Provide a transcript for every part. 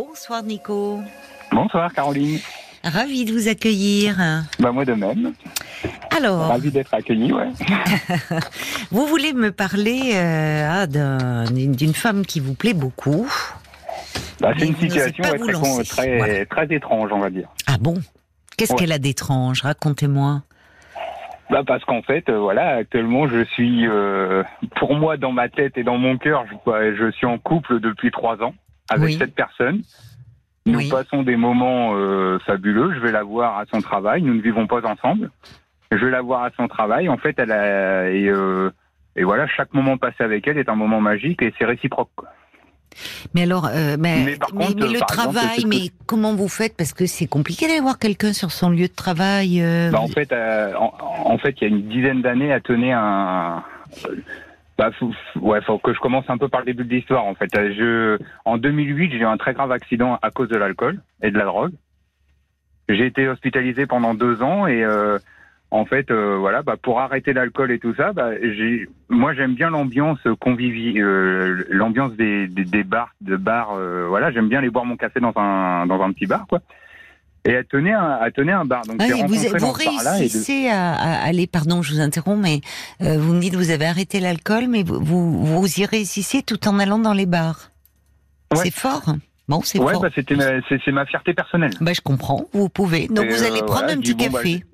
Bonsoir Nico. Bonsoir Caroline. Ravi de vous accueillir. Bah moi de même. Alors, Ravi d'être accueilli, ouais. vous voulez me parler euh, ah, d'un- d'une femme qui vous plaît beaucoup. Bah, c'est une situation ouais, très, lancer. très, Voilà. très étrange, on va dire. Ah bon? Qu'est-ce Ouais. qu'elle a d'étrange? Racontez-moi. Bah parce qu'en fait, euh, voilà, actuellement, je suis, euh, pour moi, dans ma tête et dans mon cœur, je, bah, je suis en couple depuis trois ans avec Oui. cette personne. Nous Oui. passons des moments euh, fabuleux. Je vais la voir à son travail. Nous ne vivons pas ensemble. Je vais la voir à son travail. En fait, elle a et, euh, et voilà, chaque moment passé avec elle est un moment magique et c'est réciproque. Mais alors, euh, mais, Mais contre, mais le exemple, travail, mais comment vous faites? Parce que c'est compliqué d'aller voir quelqu'un sur son lieu de travail. Bah, en fait, en, en fait, il y a une dizaine d'années, elle tenait un. Bah, faut, ouais, faut que je commence un peu par le début de l'histoire. En fait, Euh, je, en 2008, j'ai eu un très grave accident à cause de l'alcool et de la drogue. J'ai été hospitalisé pendant deux ans et euh, en fait, euh, voilà, bah, pour arrêter l'alcool et tout ça, bah, j'ai, moi, j'aime bien l'ambiance conviviale, euh, l'ambiance des, des, des bars, de bars. euh, voilà, j'aime bien aller boire mon café dans un dans un petit bar, quoi. Et elle tenait un, elle tenait un bar. Donc, j'ai oui, vous, de- réussissez à, à aller, pardon, je vous interromps, mais euh, vous me dites vous avez arrêté l'alcool, mais vous, vous, vous y réussissez tout en allant dans les bars. Ouais. C'est fort. Bon, c'est Ouais, fort. bah, c'était c'est ma fierté personnelle. Bah, je comprends, vous pouvez. Donc Et, vous allez euh, prendre voilà, un petit bon, bah, café.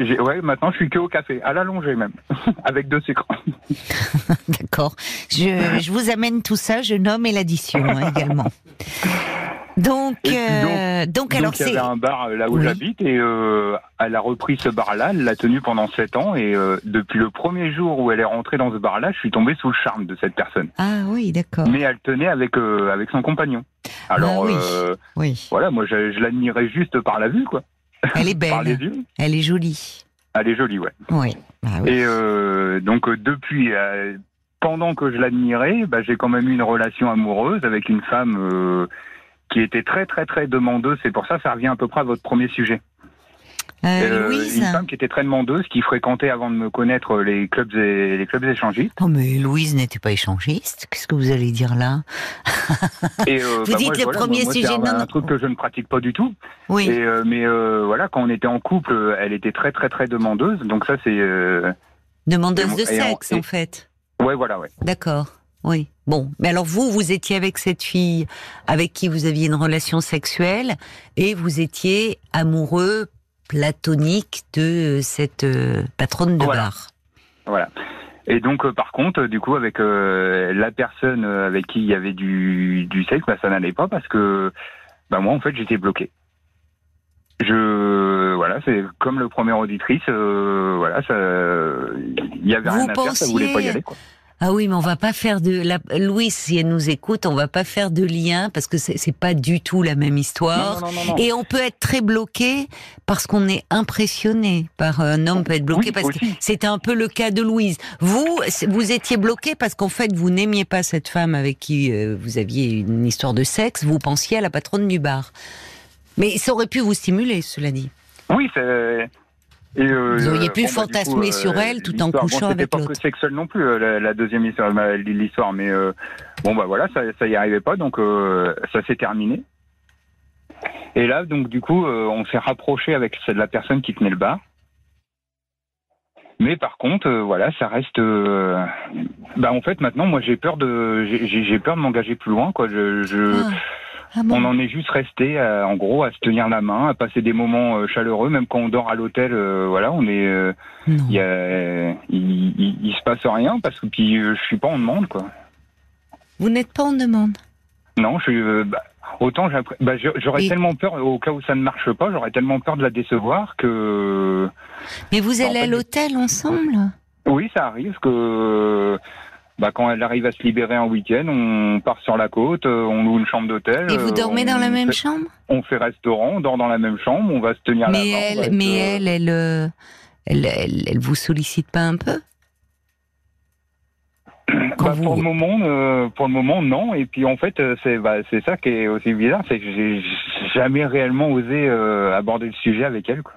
J'ai- Ouais, maintenant je suis que au café, à l'allongée même, avec deux sucres. D'accord. Je, je vous amène tout ça, je nomme et l'addition hein, également. Donc, puis euh, donc, alors Donc il y avait un bar là où Oui. j'habite et euh, elle a repris ce bar-là, elle l'a tenu pendant sept ans et euh, depuis le premier jour où elle est rentrée dans ce bar-là, je suis tombé sous le charme de cette personne. Ah oui, d'accord. Mais elle tenait avec euh, avec son compagnon. Alors Ah oui. euh, Oui, voilà, moi je, je l'admirais juste par la vue quoi, elle est belle, elle est jolie. Elle est jolie, ouais. Oui. Ah oui. Et donc depuis, pendant que je l'admirais, bah, j'ai quand même eu une relation amoureuse avec une femme euh, qui était très très très demandeuse. C'est pour ça, ça revient à peu près à votre premier sujet. Euh, Euh, Louise. une femme qui était très demandeuse, qui fréquentait avant de me connaître les clubs et les clubs échangistes. Oh mais Louise n'était pas échangiste. Qu'est-ce que vous allez dire là Et euh, Vous bah, dites moi, le voilà, premier moi, sujet, c'est un, truc que je ne pratique pas du tout. Oui. Et, euh, mais voilà, quand on était en couple, elle était très très très demandeuse. Donc ça c'est Demandeuse de et sexe en fait. ouais voilà ouais. D'accord. Oui. Bon, mais alors vous, vous étiez avec cette fille avec qui vous aviez une relation sexuelle et vous étiez amoureux platonique de euh, cette euh, patronne de Voilà. bar. Voilà. Et donc, euh, par contre, du coup, avec euh, la personne avec qui il y avait du, du sexe, bah, ça n'allait pas parce que bah, moi, en fait, j'étais bloqué. Je voilà, c'est comme le premier auditrice, voilà, ça, il y avait Vous rien à faire, ça voulait pas y aller. Quoi. Ah oui, mais on va pas faire de la Louise, si elle nous écoute, on va pas faire de lien parce que c'est pas du tout la même histoire. Non, non, non. Et on peut être très bloqué parce qu'on est impressionné par un homme peut être bloqué Oui, parce que c'était un peu le cas de Louise. Vous, vous étiez bloqué parce qu'en fait vous n'aimiez pas cette femme avec qui euh, vous aviez une histoire de sexe. Vous pensiez à la patronne du bar. Mais ça aurait pu vous stimuler, cela dit. Oui, c'est. Et, euh, Vous auriez pu bon, bah, fantasmer coup, sur elle tout en couchant bon, c'était avec pas l'autre. que sexuel non plus, euh, la, la deuxième histoire, l'histoire, mais euh, bon bah voilà, ça, ça y arrivait pas, donc euh, ça s'est terminé. Et là, donc du coup, euh, on s'est rapproché avec la personne qui tenait le bar. Mais par contre, euh, voilà, ça reste. euh, bah en fait, maintenant, moi, j'ai peur de, j'ai peur de m'engager plus loin, quoi. Je, je, Ah. Ah bon on en est juste resté, euh, en gros, à se tenir la main, à passer des moments euh, chaleureux, même quand on dort à l'hôtel. euh, voilà, on est, euh, il il se passe rien parce que puis euh, je suis pas en demande, quoi. Vous n'êtes pas en demande. Non, je suis, euh, bah, autant bah, j'aurais Et- tellement peur au cas où ça ne marche pas, j'aurais tellement peur de la décevoir que Mais vous allez En à l'hôtel ensemble oui, ça arrive que. Bah, quand elle arrive à se libérer un week-end, on part sur la côte, euh, on loue une chambre d'hôtel. Et vous euh, dormez dans la même fait- chambre On fait restaurant, on dort dans la même chambre, on va se tenir la main. Mais va elle, être, mais euh, elle, elle, euh, elle, elle, elle vous sollicite pas un peu Bah, vous- Pour le moment, euh, pour le moment, non. Et puis en fait, euh, c'est bah, c'est ça qui est aussi bizarre, c'est que j'ai jamais réellement osé euh, aborder le sujet avec elle. Quoi.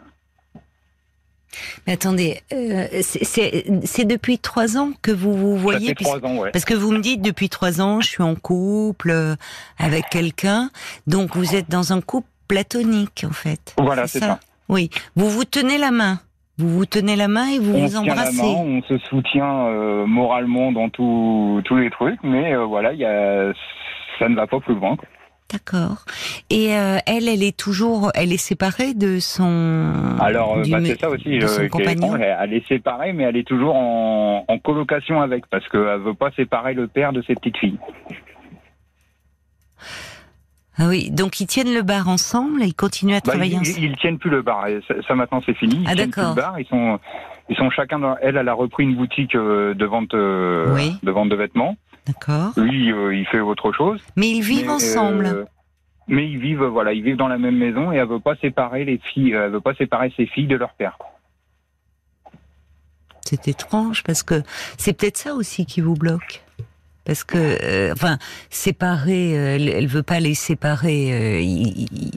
Mais attendez, euh, c'est depuis trois ans que vous vous voyez Ça fait trois ans, ouais. Parce que vous me dites depuis trois ans, je suis en couple euh, avec quelqu'un, donc vous êtes dans un couple platonique en fait. Voilà, c'est ça. Oui, vous vous tenez la main. Vous vous tenez la main et vous on vous se tient la embrassez. main, on se soutient euh, moralement dans tout- tous les trucs, mais euh, voilà, il y a, ça ne va pas plus loin. quoi. D'accord. Et euh, elle, elle est toujours, elle est séparée de son. Alors, euh, bah, c'est ça aussi. de son euh, est compagnon. elle, elle est séparée, mais elle est toujours en, en colocation avec, parce qu'elle veut pas séparer le père de ses petites filles. Ah oui, donc ils tiennent le bar ensemble et ils continuent à Bah, travailler ils, ensemble. ils, tiennent plus le bar. Ça, ça, maintenant c'est fini. Ils Ah, tiennent plus le bar. Ils sont, ils sont chacun. Dans, elle, elle a repris une boutique de vente, Oui. de vente de vêtements. D'accord. Lui, euh, il fait autre chose. Mais ils vivent Mais, ensemble. euh, mais ils vivent, voilà, ils vivent dans la même maison et elle veut pas séparer les filles. Elle veut pas séparer ses filles de leur père. C'est étrange parce que c'est peut-être ça aussi qui vous bloque. Parce que, euh, enfin, séparer, euh, elle, elle veut pas les séparer. euh, il, il,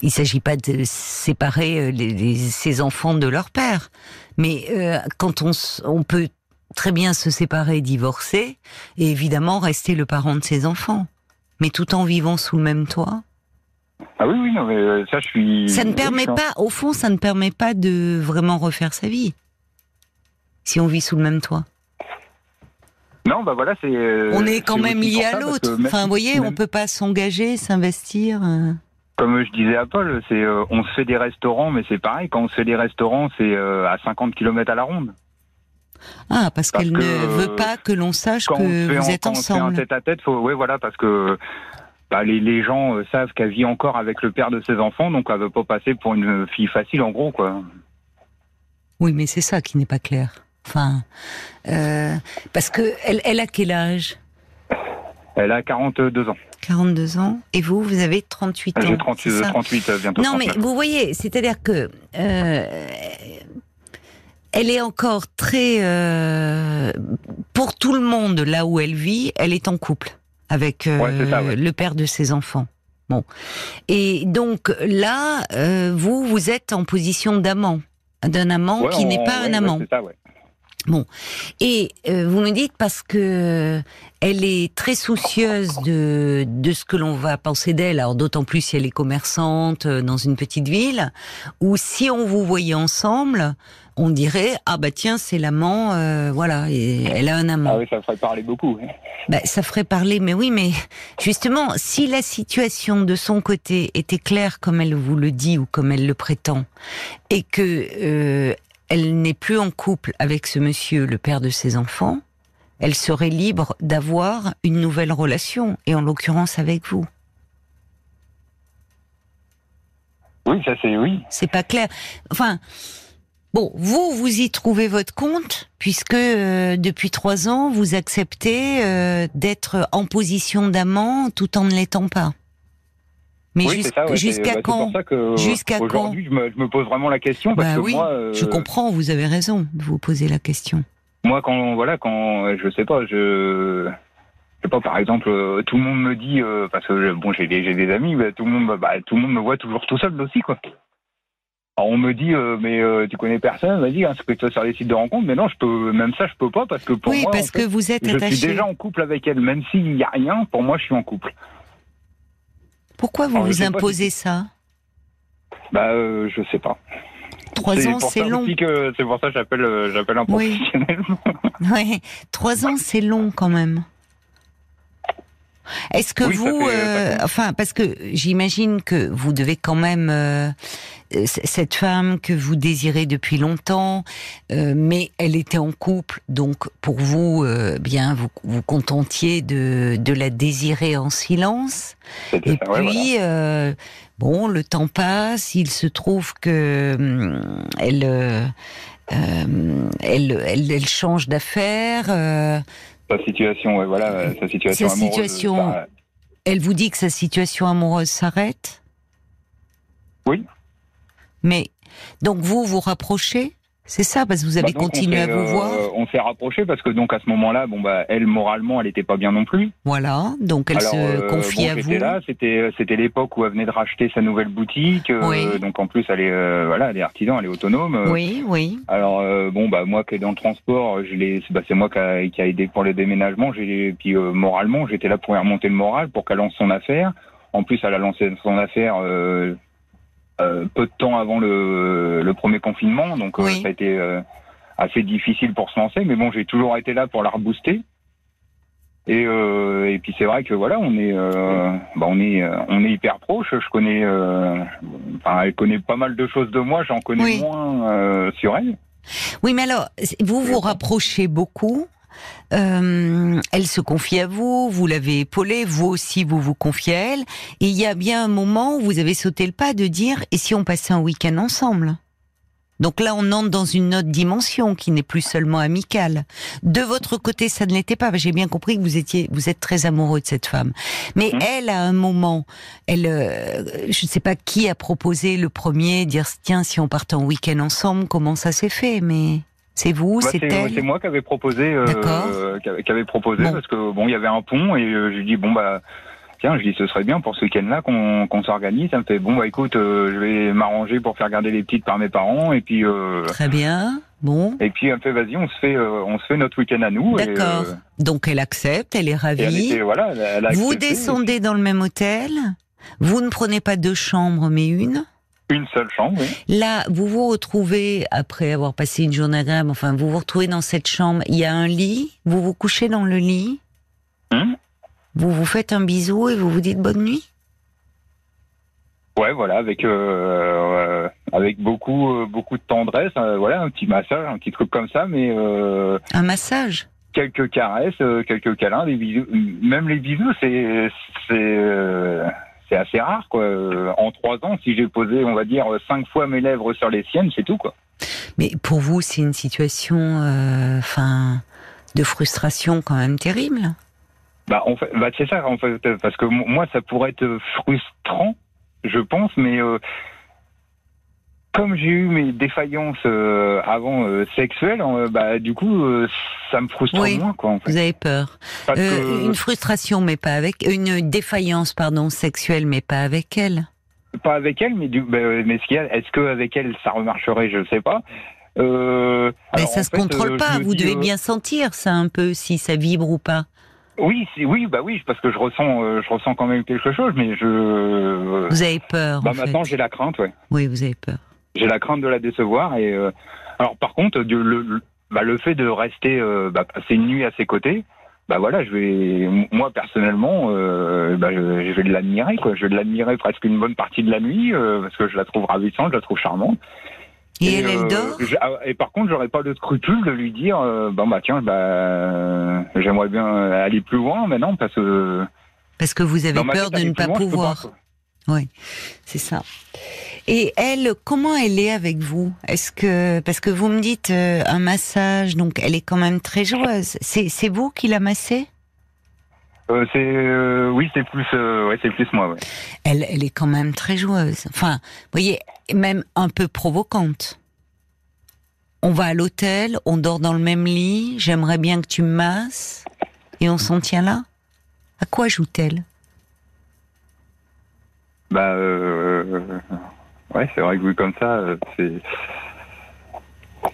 il s'agit pas de séparer euh, les, les- ses enfants de leur père, mais euh, quand on peut très bien se séparer, divorcer, et évidemment rester le parent de ses enfants, mais tout en vivant sous le même toit. Ah oui, oui, non, mais euh, ça, je suis. Ça ne permet pas, au fond, ça ne permet pas de vraiment refaire sa vie. Si on vit sous le même toit. Non, bah voilà, c'est. euh, on est quand même lié à l'autre. Enfin, vous voyez, on même- peut pas s'engager, s'investir. euh. Comme je disais à Paul, c'est euh, on se fait des restaurants, mais c'est pareil. Quand on se fait des restaurants, c'est euh, à 50 km à la ronde. Ah, parce, Parce qu'elle que, ne veut pas que l'on sache que vous en- êtes quand on fait un ensemble. tête à tête, faut, ouais, voilà, parce que bah, les, les gens euh, savent qu'elle vit encore avec le père de ses enfants, donc elle veut pas passer pour une fille facile, en gros, quoi. Oui, mais c'est ça qui n'est pas clair. Enfin, euh, parce que elle, elle a quel âge? Elle a 42 ans. 42 ans. Et vous, vous avez 38 ans. J'ai 38, c'est ça? 38 euh, bientôt. Non, mais 39. vous voyez, c'est-à-dire que euh, elle est encore très euh, pour tout le monde là où elle vit, elle est en couple avec euh, Ouais, c'est ça, ouais. le père de ses enfants. Bon, et donc là, euh, vous vous êtes en position d'amant, d'un amant Ouais, qui n'est pas un amant. ça, ouais. Et euh, vous me dites parce que elle est très soucieuse de de ce que l'on va penser d'elle. Alors d'autant plus si elle est commerçante euh, dans une petite ville, ou si on vous voyait ensemble, on dirait ah bah tiens c'est l'amant, euh, voilà, et elle a un amant. Ah oui, ça ferait parler beaucoup. Bah, ça ferait parler, mais oui, mais justement, si la situation de son côté était claire comme elle vous le dit ou comme elle le prétend, et que euh, elle n'est plus en couple avec ce monsieur, le père de ses enfants, elle serait libre d'avoir une nouvelle relation, et en l'occurrence avec vous. Oui, ça c'est oui. C'est pas clair. Enfin, bon, vous, vous y trouvez votre compte, puisque euh, depuis trois ans, vous acceptez euh, d'être en position d'amant tout en ne l'étant pas. Mais oui, ouais, jusqu'à bah, quand Jusqu'à quand aujourd'hui, je me, je me pose vraiment la question parce Bah que oui, moi, euh, Je comprends, vous avez raison de vous poser la question. Moi quand voilà, quand je sais pas, je je sais pas, par exemple, euh, tout le monde me dit euh, parce que bon, j'ai des j'ai des amis, tout le monde, bah, tout le monde me voit toujours tout seul aussi quoi. Alors on me dit, euh, mais euh, tu connais personne, vas-y, inscris-toi sur les sites de rencontres. Mais non, je peux, même ça, je peux pas parce que pour oui, moi, parce en fait, que vous êtes je attaché. suis déjà en couple avec elle, même s'il y a rien. Pour moi, je suis en couple. Pourquoi vous Alors, vous pas imposez ça? Bah, euh, je sais pas. Trois ans, c'est long. que c'est pour ça que j'appelle, euh, un Oui. professionnel. Ouais, trois ans, c'est long quand même. Est-ce que Oui, vous, fait- euh, ça enfin, parce que j'imagine que vous devez quand même euh, euh, cette femme que vous désirez depuis longtemps, euh, mais elle était en couple, donc pour vous, euh, bien, vous vous contentiez de de la désirer en silence. Et ça, ouais, voilà. puis, euh, bon, le temps passe, il se trouve que hum, elle, euh, euh, elle, elle, elle change d'affaires. Sa situation, ouais, voilà, euh, sa situation Sa amoureuse. situation- elle vous dit que sa situation amoureuse s'arrête? Oui. Mais donc vous vous rapprochez? C'est ça, parce que vous avez Bah, continué on à vous voir. euh, on s'est rapprochés parce que donc à ce moment-là, bon bah elle moralement, elle était pas bien non plus. Voilà, donc elle Alors, se euh, confie bon, à vous. là, c'était c'était l'époque où elle venait de racheter sa nouvelle boutique. euh, Oui. Donc en plus, elle est euh, voilà, elle est artisan, elle est autonome. euh, Oui, oui. Alors euh, bon bah moi qui est dans le transport, je l'ai, c'est bah, c'est moi qui a, qui a aidé pour le déménagement. J'ai puis euh, moralement, j'étais là pour lui remonter le moral pour qu'elle lance son affaire. En plus, elle a lancé son affaire euh, peu de temps avant le, le premier confinement, donc euh, Oui. ça a été euh, assez difficile pour se lancer. Mais bon, j'ai toujours été là pour la rebooster. Et, et puis c'est vrai que voilà, on est, bah, on est, on est hyper proche. Je connais, enfin, elle connaît pas mal de choses de moi. J'en connais Oui. moins sur elle. Oui, mais alors, vous vous rapprochez beaucoup. Euh, elle se confie à vous, vous l'avez épaulée, vous aussi vous vous confiez à elle. Et il y a bien un moment où vous avez sauté le pas de dire et si on passait un week-end ensemble? Donc là, on entre dans une autre dimension qui n'est plus seulement amicale. De votre côté, ça ne l'était pas. J'ai bien compris que vous étiez, vous êtes très amoureux de cette femme. Mais Mhm. elle, à un moment, elle, euh, je ne sais pas qui a proposé le premier, dire tiens, si on partait en week-end ensemble, comment ça s'est fait Mais c'est vous, Bah, c'est c'est elle c'est moi qui avais proposé, euh, qui avait- avait proposé Bon. parce que bon, il y avait un pont et euh, j'ai dit bon bah tiens, je dis ce serait bien pour ce week-end-là qu'on qu'on s'organise. Ça me fait bon bah écoute, euh, je vais m'arranger pour faire garder les petites par mes parents et puis euh, Très bien. Bon, et puis elle me fait vas-y, on se fait euh, on se fait notre week-end à nous. d'accord. euh, Donc elle accepte, elle est elle ravie. était voilà, elle, elle Vous descendez dans le même hôtel. Vous ne prenez pas deux chambres, mais une. Une seule chambre. Oui. Là, vous vous retrouvez, après avoir passé une journée agréable, enfin, vous vous retrouvez dans cette chambre, il y a un lit, vous vous couchez dans le lit, Hum vous vous faites un bisou et vous vous dites bonne nuit Ouais, voilà, avec euh, euh, avec beaucoup euh, beaucoup de tendresse, voilà, un petit massage, un petit truc comme ça, mais Un massage quelques caresses, quelques câlins, des bisous. Même les bisous, c'est c'est c'est assez rare quoi. Euh, En trois ans, si j'ai posé, on va dire, cinq fois mes lèvres sur les siennes, c'est tout quoi. Mais pour vous, c'est une situation, euh, enfin, de frustration quand même terrible. Bah, en fait, bah c'est ça en fait, parce que mo- moi, ça pourrait être frustrant, je pense, mais euh, comme j'ai eu mes défaillances euh, avant euh, sexuelles, euh, bah du coup, ça me frustre Oui. moins quoi. En fait. Vous avez peur. Que- Une frustration, mais pas avec. Une défaillance, pardon, sexuelle, mais pas avec elle. pas avec elle, mais du, bah, mais ce qu'il y a, est-ce que avec elle ça remarcherait, je sais pas. Mais alors, ça en se fait, contrôle pas. Vous dis, devez bien sentir ça un peu, si ça vibre ou pas. Oui, oui, bah oui, parce que je ressens, euh, je ressens quand même quelque chose, mais je. euh, Vous avez peur. bah en maintenant j'ai la crainte, ouais. Oui, vous avez peur. J'ai la crainte de la décevoir et euh, alors par contre le, le, bah, le fait de rester euh, bah, passer une nuit à ses côtés, bah voilà, je vais moi personnellement, euh, bah, je, je vais l'admirer quoi. Je vais l'admirer presque une bonne partie de la nuit euh, parce que je la trouve ravissante, je la trouve charmante. Et, elle, elle euh, dort? j'ai- ah, Et par contre, j'aurais pas de scrupule de lui dire, bon bah tiens, bah j'aimerais bien aller plus loin maintenant parce que Parce que vous avez peur de ne pas je pouvoir. Oui, c'est ça. Et elle, comment elle est avec vous? Est-ce que parce que vous me dites euh, un massage, donc elle est quand même très joueuse. C'est vous qui la massez? Euh, c'est euh, oui, c'est plus euh, ouais, c'est plus moi. Ouais. Elle, elle est quand même très joueuse. Enfin, vous voyez, même un peu provocante. On va à l'hôtel, on dort dans le même lit. J'aimerais bien que tu me masses, et on s'en tient là. À quoi joue-t-elle? Bah euh, ouais, c'est vrai que vu comme ça, euh, c'est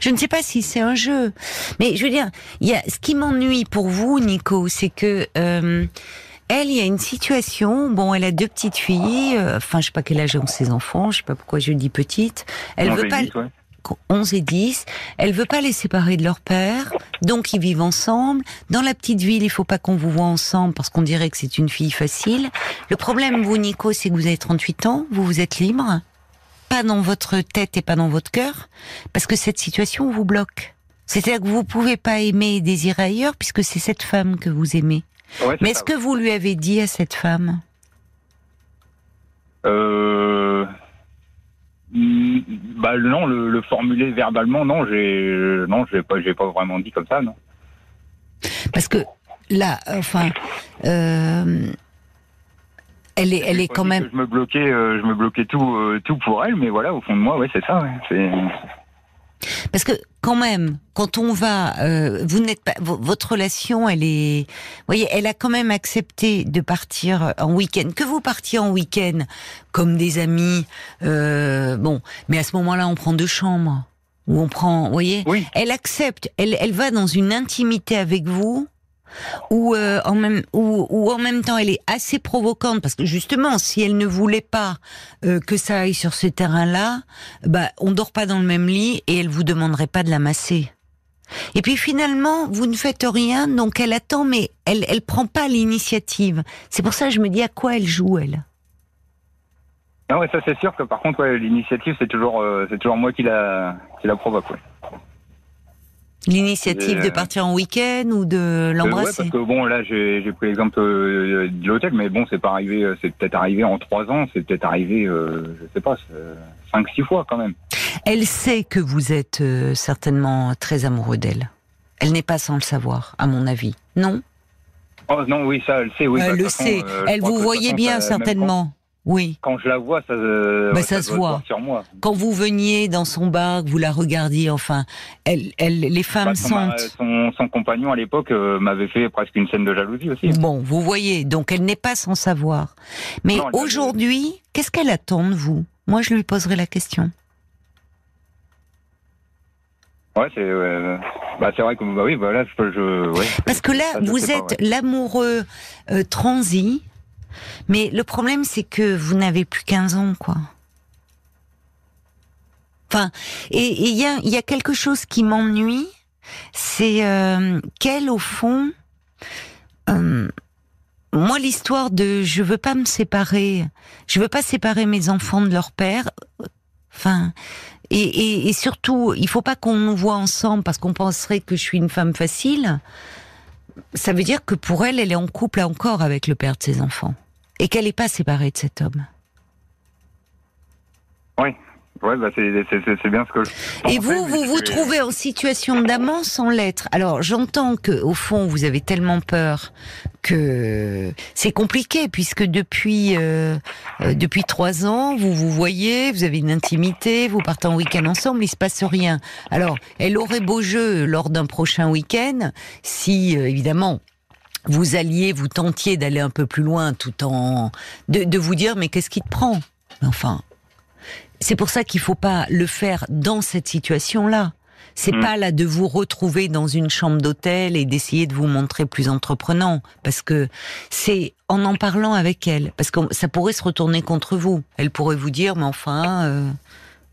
Je ne sais pas si c'est un jeu, mais je veux dire, il y a ce qui m'ennuie pour vous, Nico, c'est que euh, elle, il y a une situation. Bon, elle a deux petites filles. euh, Enfin, je sais pas quel âge ont ses enfants. Je sais pas pourquoi je dis petite. Elle veut pas. vite, ouais. 11 et 10, elle veut pas les séparer de leur père, donc ils vivent ensemble. Dans la petite ville, il faut pas qu'on vous voit ensemble parce qu'on dirait que c'est une fille facile. Le problème, vous, Nico, c'est que vous avez 38 ans, vous vous êtes libre, pas dans votre tête et pas dans votre cœur, parce que cette situation vous bloque. C'est-à-dire que vous pouvez pas aimer et désirer ailleurs puisque c'est cette femme que vous aimez. Ouais, Mais est-ce que vous lui avez dit à cette femme? Euh... Bah non, le, le formuler verbalement, non, j'ai non, j'ai pas, j'ai pas vraiment dit comme ça, non. Parce que là, enfin, euh, elle est, elle est quand même. Je me bloquais, euh, je me bloquais tout, euh, tout pour elle, mais voilà, au fond de moi, ouais, c'est ça, ouais. C'est Parce que quand même, quand on va, euh, vous n'êtes pas, votre relation, elle est, vous voyez, elle a quand même accepté de partir en week-end. Que vous partiez en week-end comme des amis, euh, bon, mais à ce moment-là, on prend deux chambres ou on prend, vous voyez, Oui. elle accepte, elle, elle va dans une intimité avec vous ou euh, en même ou, en même temps elle est assez provocante parce que justement si elle ne voulait pas euh, que ça aille sur ce terrain-là, bah on dort pas dans le même lit et elle vous demanderait pas de la masser. Et puis finalement, vous ne faites rien, donc elle attend, mais elle elle prend pas l'initiative. C'est pour ça que je me dis à quoi elle joue elle? Non, ouais, ça c'est sûr que par contre, l'initiative c'est toujours, euh, c'est toujours moi qui la, qui la provoque. L'initiative de euh, partir en week-end ou de Euh, ouais, l'embrasser. parce que bon, là j'ai pris l'exemple euh, de l'hôtel, mais bon, c'est pas arrivé, euh, c'est peut-être arrivé en trois ans, c'est peut-être arrivé, euh, je sais pas, euh, cinq, six fois quand même. Elle sait que vous êtes euh, certainement très amoureux d'elle. Elle n'est pas sans le savoir, à mon avis. Non? Oh non, oui, ça, elle sait, oui. bah, Elle de le façon, sait. euh, Elle vous voyait façon, bien, ça- certainement. Oui. Quand, je la vois, ça, euh, Bah, ça se voit. sur moi. Quand vous veniez dans son bar, vous la regardiez, enfin, elle, elle, les femmes Bah, son, ma- sentent. son, son compagnon à l'époque euh, m'avait fait presque une scène de jalousie aussi. Bon, vous voyez, donc elle n'est pas sans savoir. Mais aujourd'hui, qu'est-ce qu'elle attend de vous? Moi, je lui poserai la question. Ouais, c'est, euh, bah, c'est vrai que, bah oui, bah là, je, je ouais. Parce que là, vous êtes l'amoureux euh, transi, mais le problème, c'est que vous n'avez plus 15 ans, quoi. Enfin, et et il y a, il y a quelque chose qui m'ennuie, c'est euh, qu'elle, au fond, euh, moi, l'histoire de je veux pas me séparer, je veux pas séparer mes enfants de leur père, enfin, et, et, et surtout, il faut pas qu'on nous voit ensemble parce qu'on penserait que je suis une femme facile. Ça veut dire que pour elle, elle est en couple encore avec le père de ses enfants et qu'elle n'est pas séparée de cet homme. Ouais, bah, c'est, bien ce que je Et vous, vous vous trouvez en situation d'amant sans l'être. Alors, j'entends que au fond, vous avez tellement peur que c'est compliqué puisque depuis euh, euh, depuis trois ans, vous vous voyez, vous avez une intimité, vous partez en week-end ensemble, il se passe rien. Alors, elle aurait beau jeu lors d'un prochain week-end si euh, évidemment vous alliez, vous tentiez d'aller un peu plus loin, tout en de, de vous dire mais qu'est-ce qui te prend? Enfin, c'est pour ça qu'il faut pas le faire dans cette situation-là. C'est Mm. pas là de vous retrouver dans une chambre d'hôtel et d'essayer de vous montrer plus entreprenant, parce que c'est en en parlant avec elle, parce que ça pourrait se retourner contre vous. Elle pourrait vous dire, mais enfin, euh,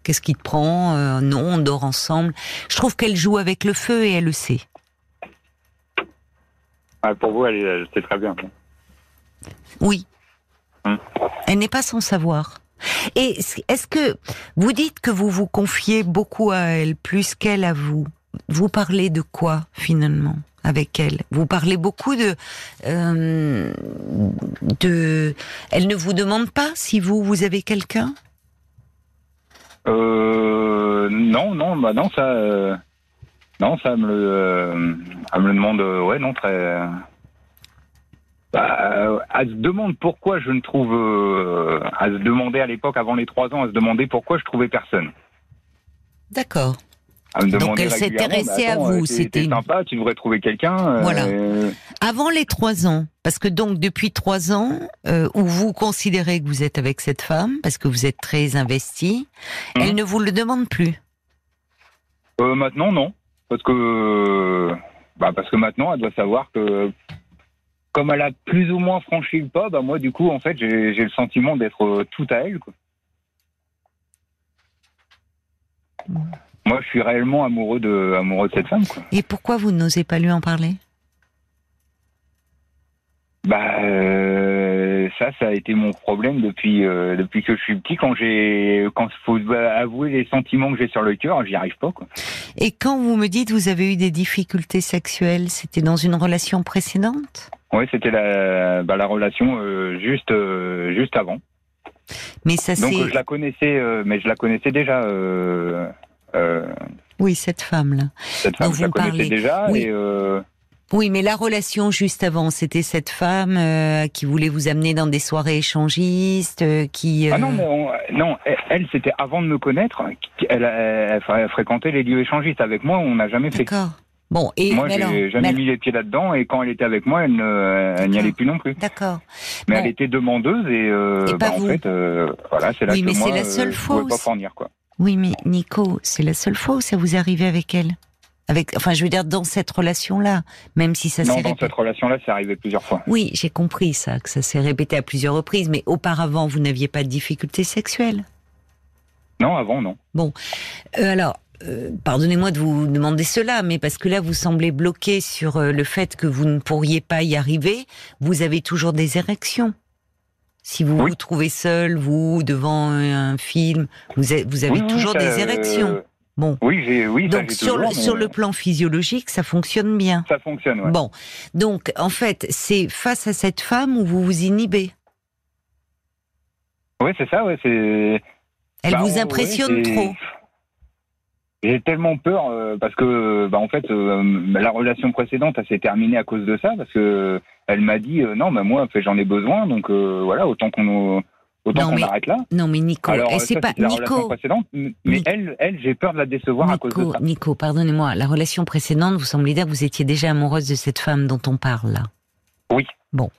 qu'est-ce qui te prend Euh, Non, on dort ensemble. Je trouve qu'elle joue avec le feu et elle le sait. Ouais, pour vous, elle, elle sait très bien. Oui. Hmm. Elle n'est pas sans savoir. Et est-ce que vous dites que vous vous confiez beaucoup à elle, plus qu'elle à vous? Vous parlez de quoi finalement avec elle? Vous parlez beaucoup de euh. Elle ne vous demande pas si vous vous avez quelqu'un? Euh, non, non, bah non, ça, euh, non, ça me le, euh, elle me le demande, ouais, non, très. Bah, euh, elle se demande pourquoi je ne trouve, euh, elle se demandait à l'époque, avant les trois ans, elle se demandait pourquoi je trouvais personne. D'accord. Donc, elle s'intéressait bah, à vous, euh, c'était sympa, tu devrais trouver quelqu'un. euh, Voilà. euh, Avant les trois ans, parce que donc depuis trois ans, euh, où vous considérez que vous êtes avec cette femme, parce que vous êtes très investi, Mhm. elle ne vous le demande plus. Euh, maintenant, non. Parce que, bah, parce que maintenant, elle doit savoir que, comme elle a plus ou moins franchi le pas, bah, moi, du coup, en fait, j'ai j'ai le sentiment d'être euh, tout à elle, quoi. Moi, je suis réellement amoureux de, amoureux de cette femme, quoi. Et pourquoi vous n'osez pas lui en parler? Bah, euh, ça, ça a été mon problème depuis, euh, depuis que je suis petit. Quand j'ai, quand faut avouer les sentiments que j'ai sur le cœur, j'y arrive pas, quoi. Et quand vous me dites vous avez eu des difficultés sexuelles, c'était dans une relation précédente? Ouais, c'était la, bah, la relation euh, juste, euh, juste avant. Mais ça Donc je la connaissais, euh, mais je la connaissais déjà. Oui cette femme là. cette femme, je la vous connaissais parlez- déjà oui. et, Oui, mais la relation juste avant, c'était cette femme euh, qui voulait vous amener dans des soirées échangistes, euh, qui. Ah non, euh, mais on- non, elle, c'était avant de me connaître. Elle, elle, elle fréquentait les lieux échangistes avec moi. On n'a jamais fait. D'accord. Bon, et Moi, j'ai jamais mais mis les pieds là-dedans. Et quand elle était avec moi, elle n'y allait plus non plus. D'accord. Mais Bon. elle était demandeuse et, euh, Et bah, en fait, euh, voilà, c'est là Oui, que mais moi, la euh, seule je fois pas fournir quoi. Oui, mais Nico, c'est la seule fois où ça vous est arrivé avec elle? Avec, enfin, je veux dire dans cette relation-là, même si ça Non, s'est dans répété. cette relation-là, c'est arrivé plusieurs fois. Oui, j'ai compris ça, que ça s'est répété à plusieurs reprises, mais auparavant, vous n'aviez pas de difficultés sexuelles? Non, avant, non. Euh, alors, euh, pardonnez-moi de vous demander cela, mais parce que là, vous semblez bloqué sur euh, le fait que vous ne pourriez pas y arriver. Vous avez toujours des érections. Si vous Oui. vous trouvez seul, vous, devant un film, vous avez, vous avez Oui, oui, toujours ça, des euh, érections. Bon. Oui, j'ai, oui, Donc, sur, le, toujours, mais sur le plan physiologique, ça fonctionne bien. ça fonctionne. Ouais. Bon. Donc, en fait, c'est face à cette femme où vous vous inhibez. Ouais, c'est ça. Ouais, c'est. Elle Bah, vous impressionne trop. J'ai tellement peur euh, parce que, bah, en fait, euh, la relation précédente, elle s'est terminée à cause de ça parce que elle m'a dit euh, non, mais moi, en fait, j'en ai besoin, donc voilà, autant qu'on autant qu'on arrête là. Non, mais Nico, c'est pas la relation Nico. précédente, mais Nico. elle, elle, j'ai peur de la décevoir à cause de ça. Nico, pardonnez-moi, la relation précédente, vous semblez dire que vous étiez déjà amoureuse de cette femme dont on parle là. Oui. Bon,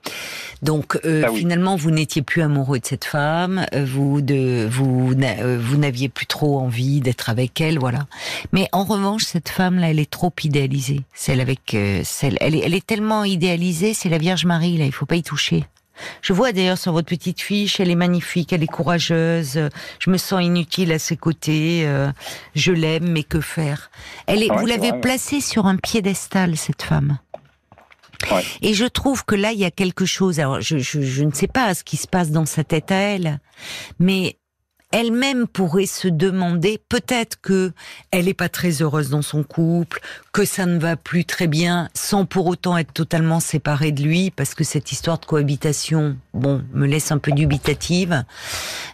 donc euh, oui. finalement, vous n'étiez plus amoureux de cette femme, euh, vous de vous euh, vous n'aviez plus trop envie d'être avec elle, voilà. Mais en revanche, cette femme là, elle est trop idéalisée. Celle avec euh, celle, elle est, elle est tellement idéalisée, c'est la Vierge Marie là, il faut pas y toucher. Je vois d'ailleurs sur votre petite fiche, elle est magnifique, elle est courageuse. Je me sens inutile à ses côtés. Je l'aime, mais que faire? Elle est, Ouais, vous l'avez placée sur un piédestal cette femme? Et je trouve que là, il y a quelque chose. Alors, je, je, je ne sais pas ce qui se passe dans sa tête à elle, mais elle-même pourrait se demander peut-être que elle est pas très heureuse dans son couple, que ça ne va plus très bien, sans pour autant être totalement séparée de lui, parce que cette histoire de cohabitation, bon, me laisse un peu dubitative.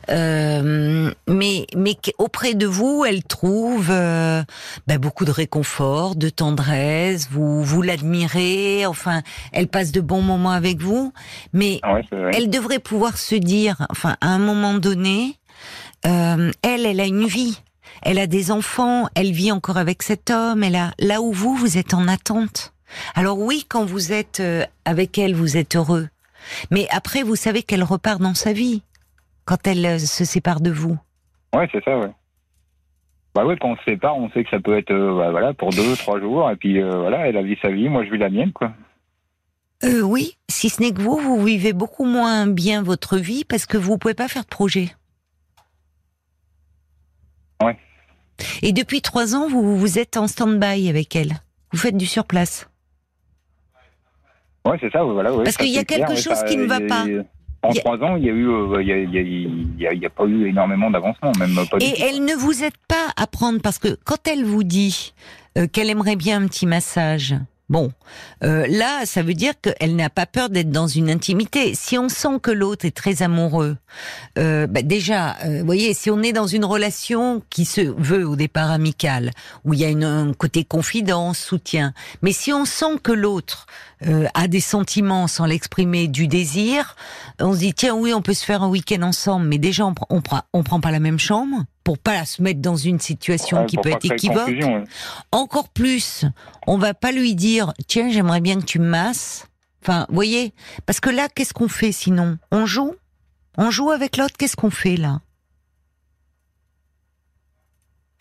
Euh, mais mais auprès de vous, elle trouve euh, ben, beaucoup de réconfort, de tendresse. Vous vous l'admirez. Enfin, elle passe de bons moments avec vous, mais Ah ouais, elle devrait pouvoir se dire, enfin, à un moment donné, euh, elle, elle a une vie. Elle a des enfants, elle vit encore avec cet homme, elle a, là où vous, vous êtes en attente. Alors oui, quand vous êtes euh, avec elle, vous êtes heureux. Mais après, vous savez qu'elle repart dans sa vie. Quand elle euh, se sépare de vous. Ouais, c'est ça, ouais. Bah ouais, quand on se sépare, on sait que ça peut être euh, bah, voilà pour deux, trois jours, et puis euh, voilà, elle a vu sa vie, moi je vis la mienne, quoi. Euh, oui, si ce n'est que vous, vous vivez beaucoup moins bien votre vie parce que vous pouvez pas faire de projet. Ouais. Et depuis trois ans, vous, vous êtes en stand-by avec elle. Vous faites du surplace. Ouais, c'est ça, voilà. Ouais, Parce qu'il y a clair, quelque chose ça, qui ne va a- pas. En y a- trois ans, il y a eu, euh, y a, y y pas eu énormément d'avancement, même pas du Et tout. elle ne vous aide pas à prendre parce que quand elle vous dit euh, qu'elle aimerait bien un petit massage, bon, euh, là, ça veut dire qu'elle n'a pas peur d'être dans une intimité. Si on sent que l'autre est très amoureux, euh, bah déjà, euh, voyez, si on est dans une relation qui se veut au départ amicale, où il y a une, un côté confidence, soutien, mais si on sent que l'autre euh, a des sentiments sans l'exprimer, du désir, on se dit tiens oui, on peut se faire un week-end ensemble, mais déjà on, prend- on prend pas la même chambre pour pas se mettre dans une situation Ouais, qui peut être équivoque. ouais. Encore plus, on va pas lui dire tiens j'aimerais bien que tu me masses. Enfin, vous voyez, parce que là, qu'est-ce qu'on fait sinon? On joue? On joue avec l'autre, qu'est-ce qu'on fait là?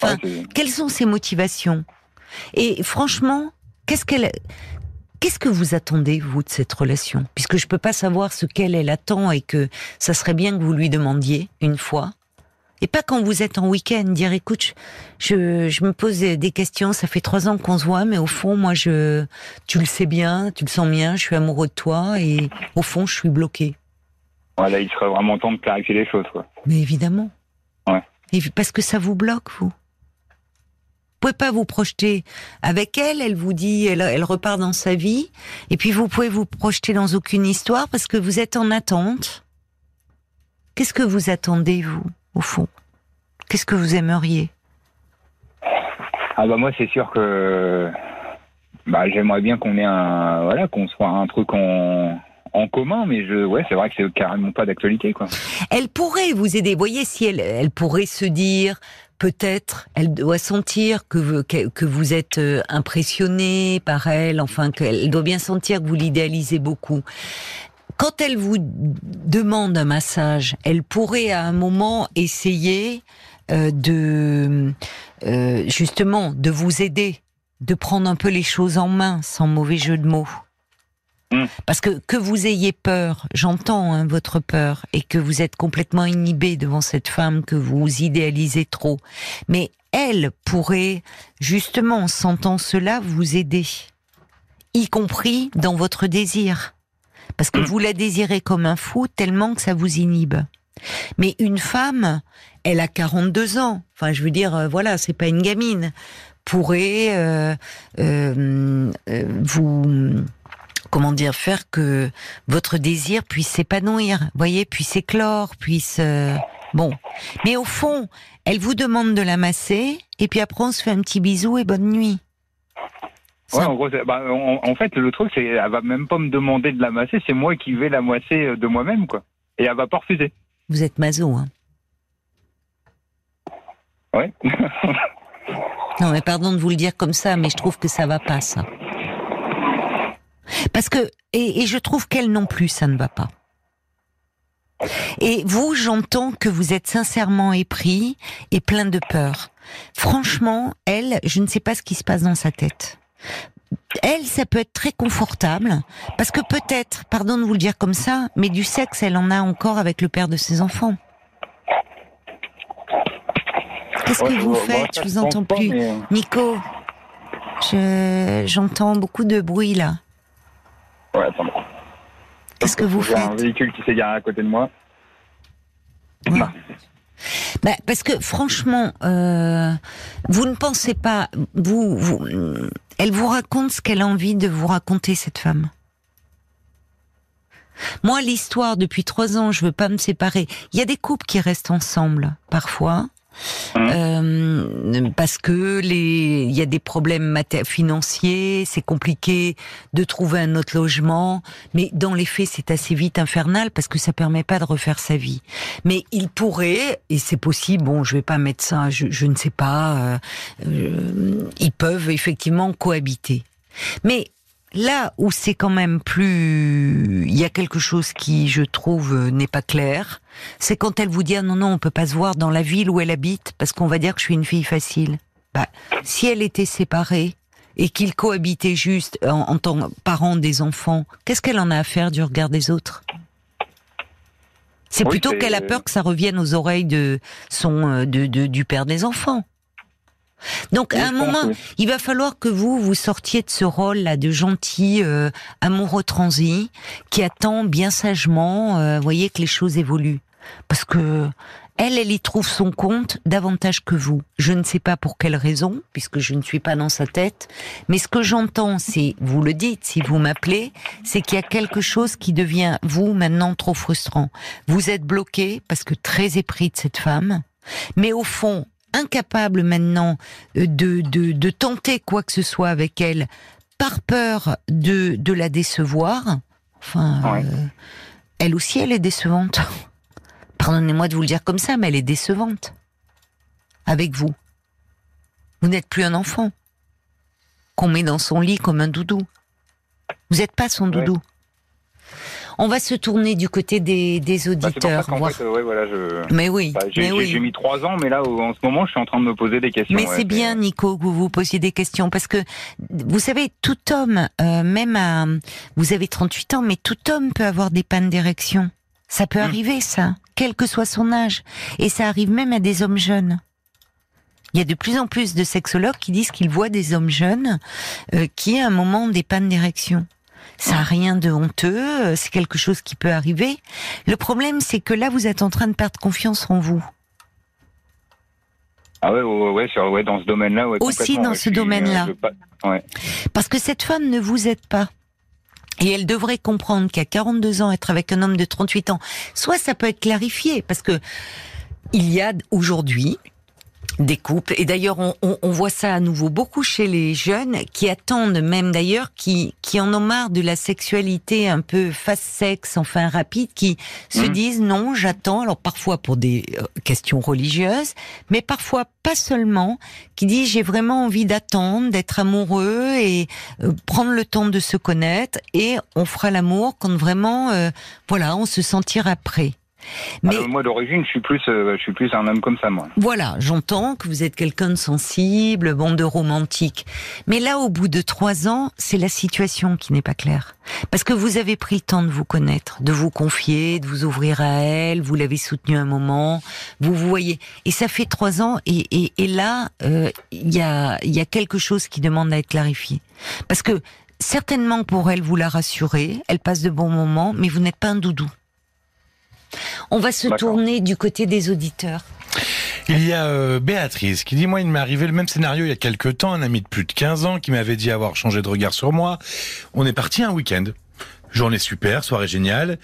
Enfin, Ouais, c'est- Quelles sont ses motivations? Et franchement, qu'est-ce qu'elle, qu'est-ce que vous attendez vous de cette relation? Puisque je peux pas savoir ce qu'elle elle attend et que ça serait bien que vous lui demandiez une fois. Et pas quand vous êtes en week-end, dire écoute, je, je me pose des questions, ça fait trois ans qu'on se voit, mais au fond, moi, je, tu le sais bien, tu le sens bien, je suis amoureux de toi et au fond, je suis bloqué. Voilà, il serait vraiment temps de clarifier les choses, quoi. Mais évidemment. Ouais. Et parce que ça vous bloque, vous. Vous pouvez pas vous projeter avec elle. Elle vous dit, elle, elle repart dans sa vie. Et puis vous pouvez vous projeter dans aucune histoire parce que vous êtes en attente. Qu'est-ce que vous attendez, vous, au fond Qu'est-ce que vous aimeriez? Ah bah moi, c'est sûr que bah, j'aimerais bien qu'on ait un, voilà, qu'on soit un truc en, en commun, mais je, ouais, c'est vrai que c'est carrément pas d'actualité, quoi. Elle pourrait vous aider. Vous voyez, si elle, elle pourrait se dire, peut-être, elle doit sentir que vous, que, que vous êtes euh, impressionné par elle, enfin, qu'elle doit bien sentir que vous l'idéalisez beaucoup. Quand elle vous demande un massage, elle pourrait à un moment essayer euh, de, euh, justement, de vous aider, de prendre un peu les choses en main, sans mauvais jeu de mots. Mm. Parce que que vous ayez peur, j'entends hein, votre peur, et que vous êtes complètement inhibé devant cette femme que vous idéalisez trop. Mais elle pourrait, justement, en sentant cela, vous aider, y compris dans votre désir. Parce que vous la désirez comme un fou tellement que ça vous inhibe. Mais une femme, elle a 42 ans. Enfin, je veux dire, euh, voilà, c'est pas une gamine. Pourrait euh, euh, euh, vous comment dire faire que votre désir puisse s'épanouir, voyez, puisse éclore, puisse euh, bon. Mais au fond, elle vous demande de la masser et puis après on se fait un petit bisou et bonne nuit. Ouais, en gros, bah, en, en fait, le truc, c'est, elle va même pas me demander de la masser, c'est moi qui vais la masser euh, de moi-même, quoi. Et elle va pas refuser. Vous êtes maso, hein Ouais. Non, mais pardon de vous le dire comme ça, mais je trouve que ça va pas, ça. Parce que, et, et je trouve qu'elle non plus, ça ne va pas. Et vous, j'entends que vous êtes sincèrement épris et plein de peur. Franchement, elle, je ne sais pas ce qui se passe dans sa tête. Elle, ça peut être très confortable, parce que peut-être, pardon de vous le dire comme ça, mais du sexe, elle en a encore avec le père de ses enfants. Qu'est-ce que vous ouais, faites? Je vous entends plus. euh, Nico, je j'entends beaucoup de bruit là. Ouais, attendez. Qu'est-ce que vous J'ai un faites? véhicule qui s'est garé à côté de moi. Ouais. Non. Bah, Parce que franchement, euh, vous ne pensez pas, vous, vous, elle vous raconte ce qu'elle a envie de vous raconter cette femme. Moi, l'histoire depuis trois ans, je veux pas me séparer. Il y a des couples qui restent ensemble parfois. Euh, parce que les, il y a des problèmes financiers, c'est compliqué de trouver un autre logement, mais dans les faits, c'est assez vite infernal parce que ça permet pas de refaire sa vie. Mais il pourrait, et c'est possible, bon, je vais pas mettre ça, je, je ne sais pas, euh, euh, ils peuvent effectivement cohabiter. Mais là où c'est quand même plus, il y a quelque chose qui, je trouve, euh, n'est pas clair, c'est quand elle vous dit ah non non, on peut pas se voir dans la ville où elle habite parce qu'on va dire que je suis une fille facile. Bah, si elle était séparée et qu'ils cohabitaient juste en, en tant que parents des enfants, qu'est-ce qu'elle en a à faire du regard des autres? C'est Oui, plutôt qu'elle a peur que ça revienne aux oreilles de son euh, de, de- du père des enfants. Donc Oui, à un moment, oui. il va falloir que vous vous sortiez de ce rôle là de gentil euh, amoureux transi qui attend bien sagement, euh, voyez que les choses évoluent parce que elle, elle y trouve son compte davantage que vous. Je ne sais pas pour quelle raison, puisque je ne suis pas dans sa tête, mais ce que j'entends, c'est, vous le dites, si vous m'appelez, c'est qu'il y a quelque chose qui devient, vous, maintenant, trop frustrant. Vous êtes bloqué, parce que très épris de cette femme, mais au fond, incapable maintenant euh, de, de, de tenter quoi que ce soit avec elle, par peur de, de la décevoir. Enfin, Ouais. euh, elle aussi, elle est décevante. Pardonnez-moi de vous le dire comme ça, mais elle est décevante. Avec vous. Vous n'êtes plus un enfant. Qu'on met dans son lit comme un doudou. Vous n'êtes pas son Ouais. doudou. On va se tourner du côté des, des Bah, c'est pour ça auditeurs. qu'en voir- fait, ouais, voilà, je. Mais oui, bah, j'ai oui. mis trois ans, mais là, en ce moment, je suis en train de me poser des questions. Mais ouais, c'est bien, Nico, que vous vous posiez des questions parce que vous savez, tout homme, euh, même à, vous avez 38 ans, mais tout homme peut avoir des pannes d'érection. Ça peut Mm. arriver, ça, quel que soit son âge, et ça arrive même à des hommes jeunes. Il y a de plus en plus de sexologues qui disent qu'ils voient des hommes jeunes euh, qui, à un moment, ont des pannes d'érection. Ça n'a rien de honteux, euh, c'est quelque chose qui peut arriver. Le problème, c'est que là, vous êtes en train de perdre confiance en vous. Ah ouais, ouais, ouais, sur- ouais, dans ce domaine-là, ouais. Aussi dans ce euh, domaine-là. Ouais. Parce que cette femme ne vous aide pas. Et elle devrait comprendre qu'à 42 ans, être avec un homme de 38 ans, soit ça peut être clarifié, parce que il y a aujourd'hui des couples. Et d'ailleurs, on, on, on, voit ça à nouveau beaucoup chez les jeunes qui attendent même d'ailleurs, qui, qui en ont marre de la sexualité un peu face sexe, enfin rapide, qui se Mhm. disent non, j'attends. Alors parfois pour des euh, questions religieuses, mais parfois pas seulement, qui disent j'ai vraiment envie d'attendre, d'être amoureux et euh, prendre le temps de se connaître et on fera l'amour quand vraiment, euh, voilà, on se sentira prêt. Mais Alors, moi d'origine, je suis plus, euh, je suis plus un homme comme ça, moi. voilà, j'entends que vous êtes quelqu'un de sensible, bon, de romantique. Mais là, au bout de trois ans, c'est la situation qui n'est pas claire. Parce que vous avez pris le temps de vous connaître, de vous confier, de vous ouvrir à elle, vous l'avez soutenue un moment, vous vous voyez. Et ça fait trois ans, et, et, et là, euh, il y, a, il y a quelque chose qui demande à être clarifié. Parce que certainement pour elle, vous la rassurez, elle passe de bons moments, mais vous n'êtes pas un doudou. On va se tourner du côté des auditeurs. Il y a euh, Béatrice qui dit moi il m'est arrivé le même scénario il y a quelques temps, un ami de plus de 15 ans qui m'avait dit avoir changé de regard sur moi. On est parti un week-end. Journée super, soirée géniale.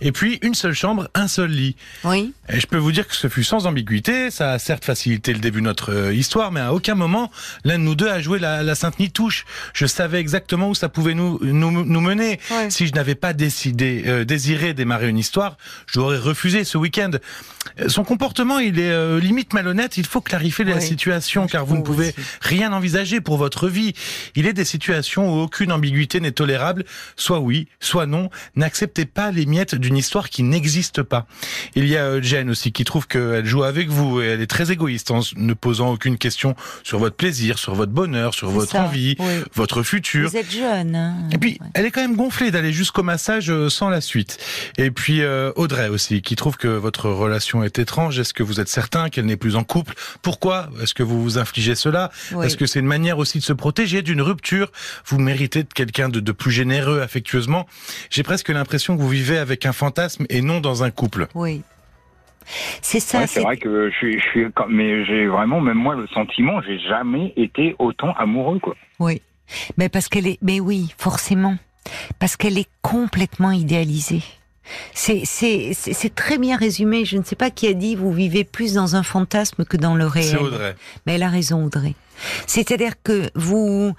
Et puis une seule chambre, un seul lit. Oui. Et je peux vous dire que ce fut sans ambiguïté, ça a certes facilité le début de notre euh, histoire, mais à aucun moment l'un de nous deux a joué la, la sainte nitouche. Je savais exactement où ça pouvait nous, nous, nous mener. Si je n'avais pas décidé, euh, désiré démarrer une histoire, je l'aurais refusé ce week-end. Euh, Son comportement, il est euh, limite malhonnête. Il faut clarifier la situation, car vous ne pouvez aussi. rien envisager pour votre vie. Il est des situations où aucune ambiguïté n'est tolérable. Soit oui, soit non. N'acceptez pas les miettes d'une histoire qui n'existe pas. Il y a euh, Jen aussi qui trouve qu'elle joue avec vous et elle est très égoïste en ne posant aucune question sur votre plaisir, sur votre bonheur, sur votre ça, envie, oui. votre futur. Vous êtes jeune. hein. Et puis, Ouais. elle est quand même gonflée d'aller jusqu'au massage euh, sans la suite. Et puis, euh, Audrey aussi, qui trouve que votre relation est étrange. Est-ce que vous êtes certain qu'elle n'est plus en couple? Pourquoi? Est-ce que vous vous infligez cela? Oui. Est-ce que c'est une manière aussi de se protéger d'une rupture? Vous méritez de quelqu'un de, de plus généreux affectueusement. J'ai presque l'impression que vous vivez avec un fantasme et non dans un couple. Oui. C'est ça. Ouais, c'est vrai que je suis, je suis, quand- mais j'ai vraiment, même moi, le sentiment, j'ai jamais été autant amoureux, quoi. Oui. Mais parce qu'elle est. Mais oui, forcément. Parce qu'elle est complètement idéalisée. C'est c'est c'est c'est très bien résumé. Je ne sais pas qui a dit vous vivez plus dans un fantasme que dans le réel. C'est Audrey. Mais elle a raison, Audrey. C'est-à-dire que vous,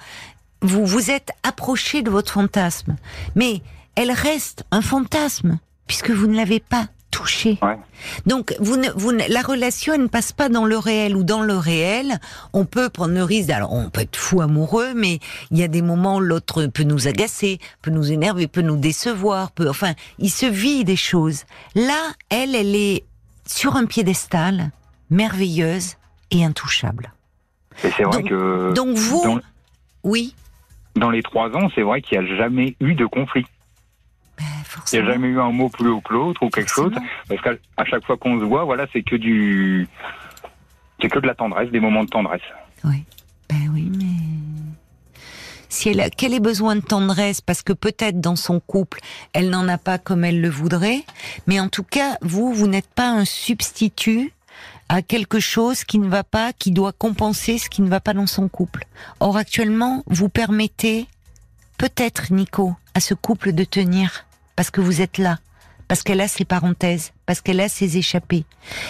vous vous êtes approché de votre fantasme, mais elle reste un fantasme puisque vous ne l'avez pas touché. Ouais. Donc, vous ne, vous ne- la relation elle ne passe pas dans le réel ou dans le réel. On peut prendre le risque. Alors, on peut être fou amoureux, mais il y a des moments où l'autre peut nous agacer, peut nous énerver, peut nous décevoir. Peut, enfin, il se vit des choses. Là, elle, elle est sur un piédestal, merveilleuse et intouchable. Et c'est vrai Donc- que Donc vous, dans, oui, dans les trois ans, c'est vrai qu'il n'y a jamais eu de conflit. Ben, Il n'y a forcément. jamais eu un mot plus haut que l'autre ou quelque chose. Forcément. Parce qu'à chaque fois qu'on se voit, voilà, c'est que du, c'est que de la tendresse, des moments de tendresse. Oui. Ben oui, mais si elle a, qu'elle ait besoin de tendresse, parce que peut-être dans son couple, elle n'en a pas comme elle le voudrait, mais en tout cas, vous, vous n'êtes pas un substitut à quelque chose qui ne va pas, qui doit compenser ce qui ne va pas dans son couple. Or, actuellement, vous permettez, peut-être, Nico, à ce couple de tenir, parce que vous êtes là, parce qu'elle a ses parenthèses, parce qu'elle a ses échappées.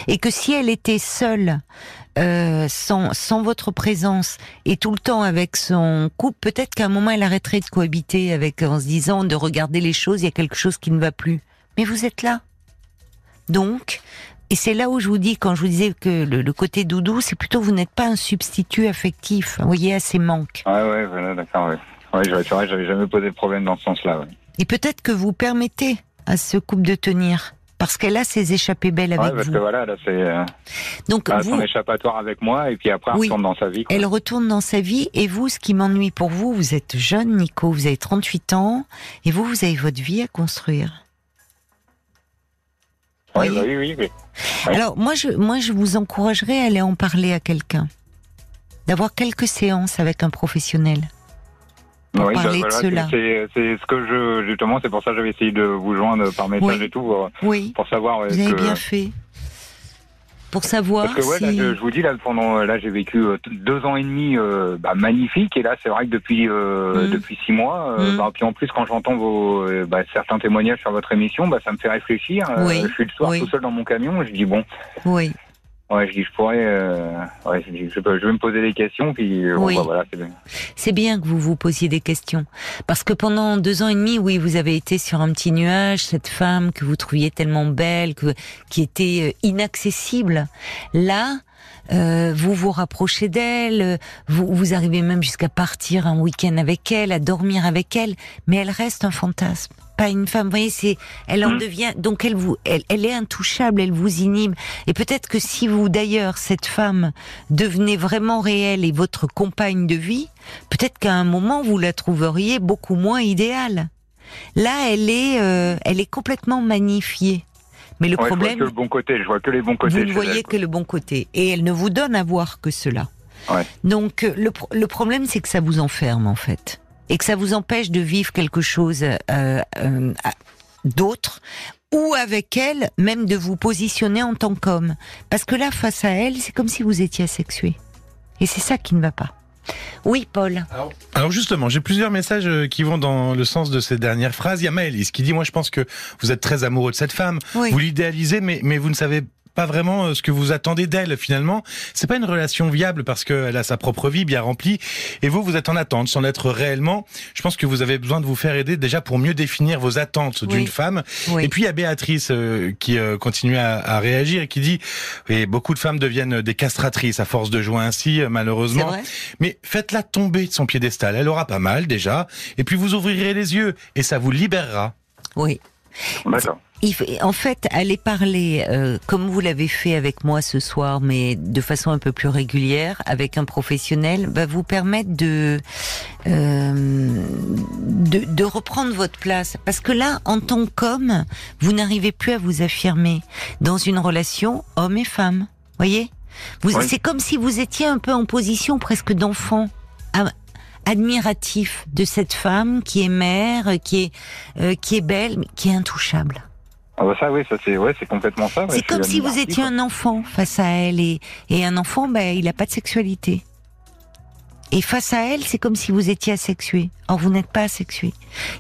Et que si elle était seule, euh, sans, sans votre présence et tout le temps avec son couple, peut-être qu'à un moment elle arrêterait de cohabiter avec en se disant de regarder les choses, il y a quelque chose qui ne va plus. Mais vous êtes là. Donc, et c'est là où je vous dis, quand je vous disais que le, côté doudou, c'est plutôt vous n'êtes pas un substitut affectif, vous voyez, à ces manques. Ouais, ouais, voilà, d'accord, ouais. Ouais, j'avais jamais posé de problème dans ce sens-là, ouais. Et peut-être que vous permettez à ce couple de tenir, parce qu'elle a ses échappées belles Ouais, avec parce vous. que voilà, là, c'est, euh, Donc bah, vous, son échappatoire avec moi, et puis après, elle Oui. retourne dans sa vie, quoi. Elle retourne dans sa vie et vous, ce qui m'ennuie pour vous, vous êtes jeune, Nico, vous avez 38 ans et vous, vous avez votre vie à construire. Ouais, bah oui, oui, oui. Ouais. Alors moi, je, moi, je vous encouragerais à aller en parler à quelqu'un, d'avoir quelques séances avec un professionnel. Pour Oui, bah, de voilà, cela. C'est, ce que je, justement, c'est pour ça que j'avais essayé de vous joindre par message Oui. et tout, euh, Oui, pour savoir. vous est-ce avez que- bien fait. Pour savoir Parce que ouais, là, je, je vous dis là pendant là j'ai vécu euh, deux ans et demi euh, bah, magnifique et là c'est vrai que depuis euh, Mm. depuis six mois euh, Mm. bah, puis en plus quand j'entends vos euh, bah, certains témoignages sur votre émission bah ça me fait réfléchir Euh, Oui, je suis le soir oui. tout seul dans mon camion et je dis bon Oui. Ouais, je pourrais. Euh, ouais, je, je, vais me poser des questions, puis euh, bon, bah, voilà, c'est bien. C'est bien que vous vous posiez des questions. Parce que pendant deux ans et demi, oui, vous avez été sur un petit nuage, cette femme que vous trouviez tellement belle, que, qui était euh, inaccessible. Là, euh, vous vous rapprochez d'elle, euh, vous, vous arrivez même jusqu'à partir un week-end avec elle, à dormir avec elle, mais elle reste un fantasme. Pas une femme, vous voyez, c'est, elle en Mm. devient, donc elle vous, elle, elle est intouchable, elle vous inhibe. Et peut-être que si vous, d'ailleurs, cette femme devenait vraiment réelle et votre compagne de vie, peut-être qu'à un moment vous la trouveriez beaucoup moins idéale. Là, elle est, euh, elle est complètement magnifiée. Mais le Ouais, je vois problème, que le bon côté, je vois que les bons côtés. vous ne voyez elle, que le bon côté, et elle ne vous donne à voir que cela. Ouais. Donc euh, le, le problème, c'est que ça vous enferme en fait, et que ça vous empêche de vivre quelque chose euh, euh, d'autre, ou avec elle, même de vous positionner en tant qu'homme. Parce que là, face à elle, c'est comme si vous étiez asexué, et c'est ça qui ne va pas. Oui, Paul. Alors justement, j'ai plusieurs messages euh, qui vont dans le sens de ces dernières phrases. Il y a Maëlys qui dit, moi je pense que vous êtes très amoureux de cette femme, Oui. vous l'idéalisez, mais, mais vous ne savez pas vraiment euh, ce que vous attendez d'elle finalement. C'est pas une relation viable parce qu'elle a sa propre vie bien remplie et vous, vous êtes en attente sans l'être réellement. Je pense que vous avez besoin de vous faire aider déjà pour mieux définir vos attentes Oui. d'une femme. Oui. Et puis il y a Béatrice euh, qui euh, continue à, à réagir et qui dit et beaucoup de femmes deviennent des castratrices à force de jouer ainsi malheureusement. Mais faites-la tomber de son piédestal, elle aura pas mal déjà, et puis vous ouvrirez les yeux, et ça vous libérera. Oui. D'accord. En fait, aller parler, euh, comme vous l'avez fait avec moi ce soir, mais de façon un peu plus régulière, avec un professionnel, va vous permettre de, euh, de, de reprendre votre place. Parce que là, en tant qu'homme, vous n'arrivez plus à vous affirmer dans une relation homme et femme. Voyez? Vous, Oui. C'est comme si vous étiez un peu en position presque d'enfant. am- admiratif de cette femme qui est mère, qui est euh, qui est belle, mais qui est intouchable. Ah bah ça, oui, ça c'est, ouais, c'est complètement ça. ouais, C'est comme si vous étiez quoi. un enfant face à elle et, et un enfant, ben, il n'a pas de sexualité. Et face à elle, c'est comme si vous étiez asexué. Or, vous n'êtes pas asexué.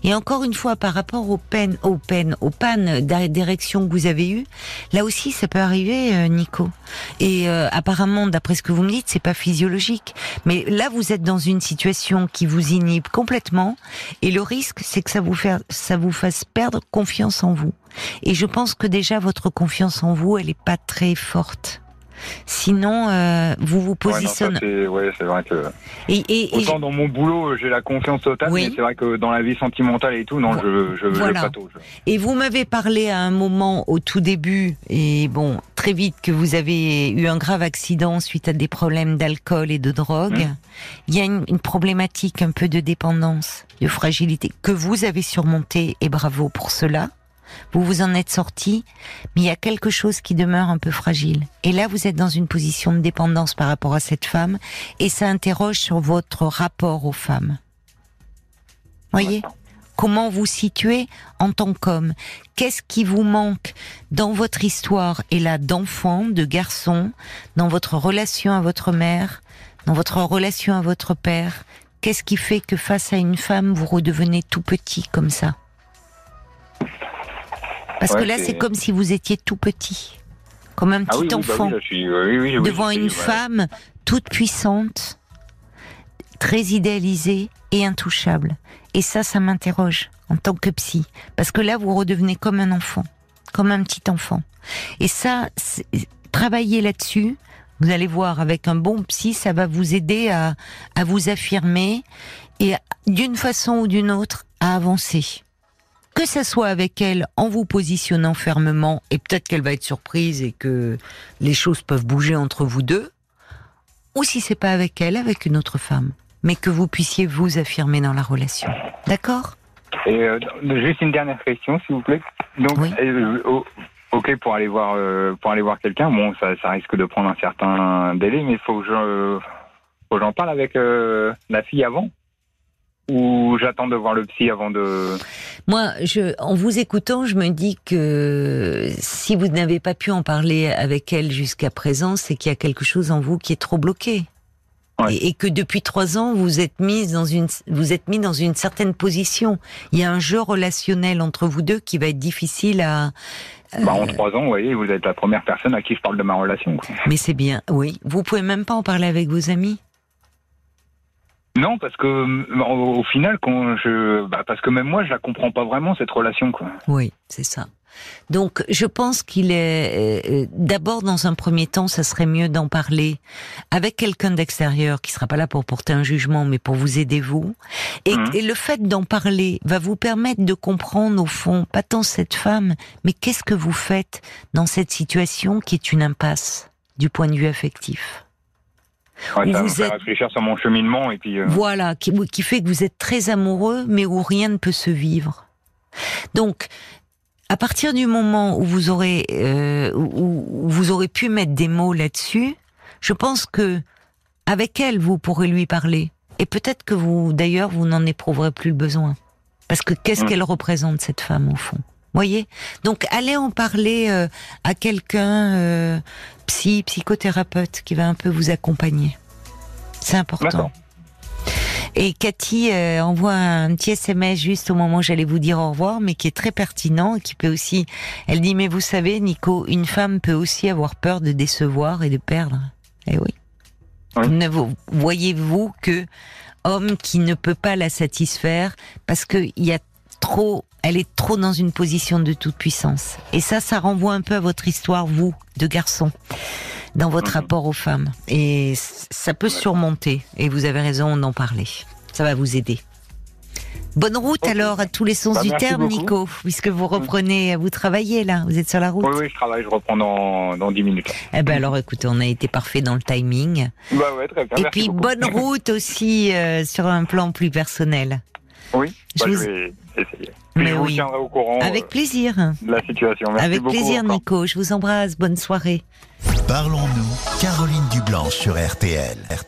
Et encore une fois, par rapport aux peines, aux peines, aux pannes d'érection que vous avez eues, là aussi, ça peut arriver, euh, Nico. Et euh, apparemment, d'après ce que vous me dites, c'est pas physiologique. Mais là, vous êtes dans une situation qui vous inhibe complètement, et le risque, c'est que ça vous, ça vous fasse perdre confiance en vous. Et je pense que déjà votre confiance en vous, elle est pas très forte. Sinon, euh, vous vous positionnez. c'est, ouais, c'est vrai que. et, et, et Autant dans mon boulot, j'ai la confiance totale, Oui. mais c'est vrai que dans la vie sentimentale et tout, non, Vo- je, je, voilà. je patauge. Et vous m'avez parlé à un moment au tout début, et bon, très vite, que vous avez eu un grave accident suite à des problèmes d'alcool et de drogue. Mhm. Il y a une, une problématique un peu de dépendance, de fragilité, que vous avez surmontée, et bravo pour cela. Vous vous en êtes sorti, mais il y a quelque chose qui demeure un peu fragile. Et là, vous êtes dans une position de dépendance par rapport à cette femme, et ça interroge sur votre rapport aux femmes. Voyez? Comment vous situez en tant qu'homme? Qu'est-ce qui vous manque dans votre histoire et là d'enfant, de garçon, dans votre relation à votre mère, dans votre relation à votre père? Qu'est-ce qui fait que face à une femme, vous redevenez tout petit comme ça? Parce que là, c'est- comme si vous étiez tout petit, comme un petit Ah oui, enfant oui, suis, oui, devant une ouais. femme toute puissante, très idéalisée et intouchable. Et ça, ça m'interroge en tant que psy. Parce que là, vous redevenez comme un enfant, comme un petit enfant. Et ça, travailler là-dessus, vous allez voir, avec un bon psy, ça va vous aider à, à vous affirmer et d'une façon ou d'une autre à avancer. Que ça soit avec elle en vous positionnant fermement, et peut-être qu'elle va être surprise et que les choses peuvent bouger entre vous deux, ou si c'est pas avec elle, avec une autre femme, mais que vous puissiez vous affirmer dans la relation. D'accord? Et euh, juste une dernière question, s'il vous plaît. Donc, Oui. euh, oh, ok pour aller voir euh, pour aller voir quelqu'un. Bon, ça, ça risque de prendre un certain délai, mais il faut que j'en parle avec la fille avant? Ou j'attends de voir le psy avant de. Moi, je, en vous écoutant, je me dis que si vous n'avez pas pu en parler avec elle jusqu'à présent, c'est qu'il y a quelque chose en vous qui est trop bloqué. Ouais. Et, et que depuis trois ans, vous êtes mise dans une, vous êtes mis dans une certaine position. Il y a un jeu relationnel entre vous deux qui va être difficile à, bah, en trois ans, vous voyez, vous êtes la première personne à qui je parle de ma relation. quoi. Mais c'est bien, oui. Vous pouvez même pas en parler avec vos amis Non, parce que euh, au, au final, quand je, bah, parce que même moi, je la comprends pas vraiment cette relation, quoi. Oui, c'est ça. Donc, je pense qu'il est euh, euh, d'abord dans un premier temps, ça serait mieux d'en parler avec quelqu'un d'extérieur qui sera pas là pour porter un jugement, mais pour vous aider vous. Et, Mhm. et le fait d'en parler va vous permettre de comprendre au fond pas tant cette femme, mais qu'est-ce que vous faites dans cette situation qui est une impasse du point de vue affectif? Ouais, ça vous êtes- réfléchir sur mon cheminement et puis. euh, Voilà, qui, qui fait que vous êtes très amoureux, mais où rien ne peut se vivre. Donc, à partir du moment où vous aurez, euh, où, où vous aurez pu mettre des mots là-dessus, je pense que avec elle, vous pourrez lui parler. Et peut-être que vous, d'ailleurs, vous n'en éprouverez plus le besoin. Parce que qu'est-ce Mm. qu'elle représente cette femme au fond? Voyez? Donc, allez en parler euh, à quelqu'un, euh, psy, psychothérapeute, qui va un peu vous accompagner. C'est important. Et Cathy euh, envoie un petit SMS juste au moment où j'allais vous dire au revoir, mais qui est très pertinent, et qui peut aussi. Elle dit mais vous savez, Nico, une femme peut aussi avoir peur de décevoir et de perdre. Eh oui. Oui. Ne vo- voyez-vous que homme qui ne peut pas la satisfaire parce que il y a trop, elle est trop dans une position de toute puissance. Et ça, ça renvoie un peu à votre histoire, vous, de garçon, dans votre Mhm. rapport aux femmes. Et ça peut surmonter. Et vous avez raison d'en parler. Ça va vous aider. Bonne route alors à tous les Bah, du terme, beaucoup. Nico, puisque vous reprenez, vous travaillez là, vous êtes sur la route. Oui, oui, je travaille, je reprends dans, dans 10 minutes. Eh ben alors, écoutez, on a été parfait dans le timing. Bah ouais, très bien. Et merci puis beaucoup. bonne route aussi euh, sur un plan plus personnel. Oui, Je bah, vous- je vais essayer. Mais je vous oui. tiendrai au courant Avec euh, plaisir. de la situation. Merci Avec beaucoup plaisir, encore. Nico. Je vous embrasse. Bonne soirée. Parlons-nous, Caroline Dublanche sur RTL.